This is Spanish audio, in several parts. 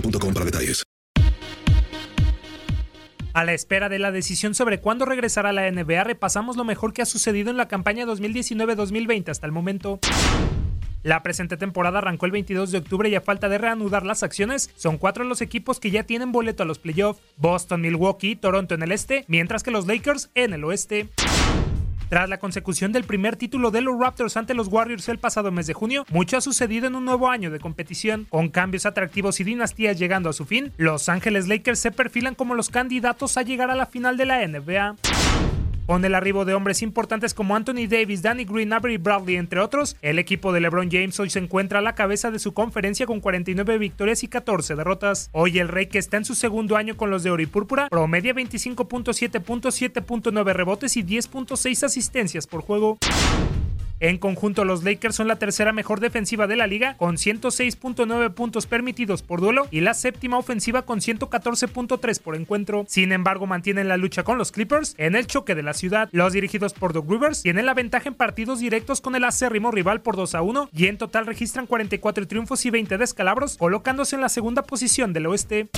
para detalles. A la espera de la decisión sobre cuándo regresará la NBA, repasamos lo mejor que ha sucedido en la campaña 2019-2020 hasta el momento. La presente temporada arrancó el 22 de octubre y a falta de reanudar las acciones, son cuatro los equipos que ya tienen boleto a los playoffs, Boston, Milwaukee, Toronto en el este, mientras que los Lakers en el oeste. Tras la consecución del primer título de los Raptors ante los Warriors el pasado mes de junio, mucho ha sucedido en un nuevo año de competición. Con cambios atractivos y dinastías llegando a su fin, Los Ángeles Lakers se perfilan como los candidatos a llegar a la final de la NBA. Con el arribo de hombres importantes como Anthony Davis, Danny Green, Avery Bradley, entre otros, el equipo de LeBron James hoy se encuentra a la cabeza de su conferencia con 49 victorias y 14 derrotas. Hoy el Rey, que está en su segundo año con los de oro y púrpura, promedia 25.7 puntos, 7.9 rebotes y 10.6 asistencias por juego. En conjunto, los Lakers son la tercera mejor defensiva de la liga, con 106.9 puntos permitidos por duelo, y la séptima ofensiva con 114.3 por encuentro. Sin embargo, mantienen la lucha con los Clippers en el choque de la ciudad. Los dirigidos por Doug Rivers tienen la ventaja en partidos directos con el acérrimo rival por 2 a 1, y en total registran 44 triunfos y 20 descalabros, colocándose en la segunda posición del oeste.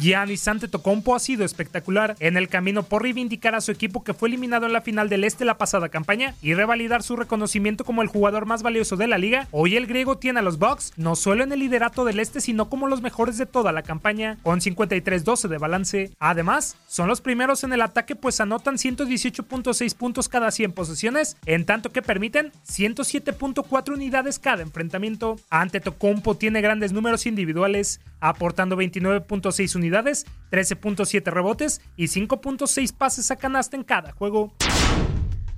Giannis Antetokounmpo ha sido espectacular en el camino por reivindicar a su equipo que fue eliminado en la final del Este la pasada campaña y revalidar su reconocimiento como el jugador más valioso de la liga. Hoy el griego tiene a los Bucks no solo en el liderato del Este sino como los mejores de toda la campaña con 53-12 de balance. Además, son los primeros en el ataque pues anotan 118.6 puntos cada 100 posesiones, en tanto que permiten 107.4 unidades cada enfrentamiento. Antetokounmpo tiene grandes números individuales, aportando 29.6 unidades, 13.7 rebotes y 5.6 pases a canasta en cada juego.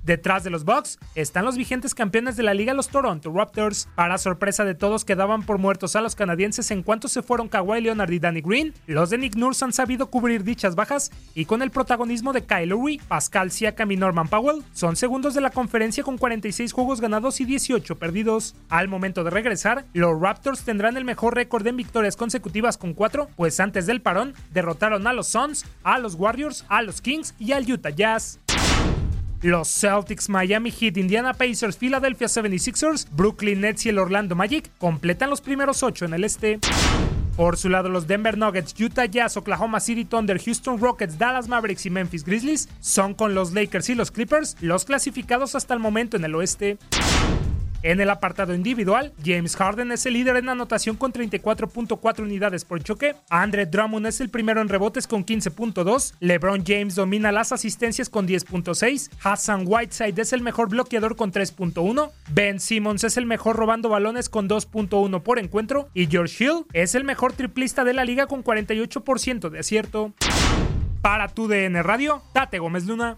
Detrás de los Bucks están los vigentes campeones de la liga, los Toronto Raptors. Para sorpresa de todos, quedaban por muertos a los canadienses en cuanto se fueron Kawhi Leonard y Danny Green. Los de Nick Nurse han sabido cubrir dichas bajas y con el protagonismo de Kyle Lowry, Pascal Siakam y Norman Powell, son segundos de la conferencia con 46 juegos ganados y 18 perdidos. Al momento de regresar, los Raptors tendrán el mejor récord en victorias consecutivas con 4, pues antes del parón derrotaron a los Suns, a los Warriors, a los Kings y al Utah Jazz. Los Celtics, Miami Heat, Indiana Pacers, Philadelphia 76ers, Brooklyn Nets y el Orlando Magic completan los primeros ocho en el este. Por su lado, los Denver Nuggets, Utah Jazz, Oklahoma City Thunder, Houston Rockets, Dallas Mavericks y Memphis Grizzlies son con los Lakers y los Clippers los clasificados hasta el momento en el oeste. En el apartado individual, James Harden es el líder en anotación con 34.4 unidades por choque, Andre Drummond es el primero en rebotes con 15.2, LeBron James domina las asistencias con 10.6, Hassan Whiteside es el mejor bloqueador con 3.1, Ben Simmons es el mejor robando balones con 2.1 por encuentro. Y George Hill es el mejor triplista de la liga con 48% de acierto. Para tu DN Radio, Tate Gómez Luna.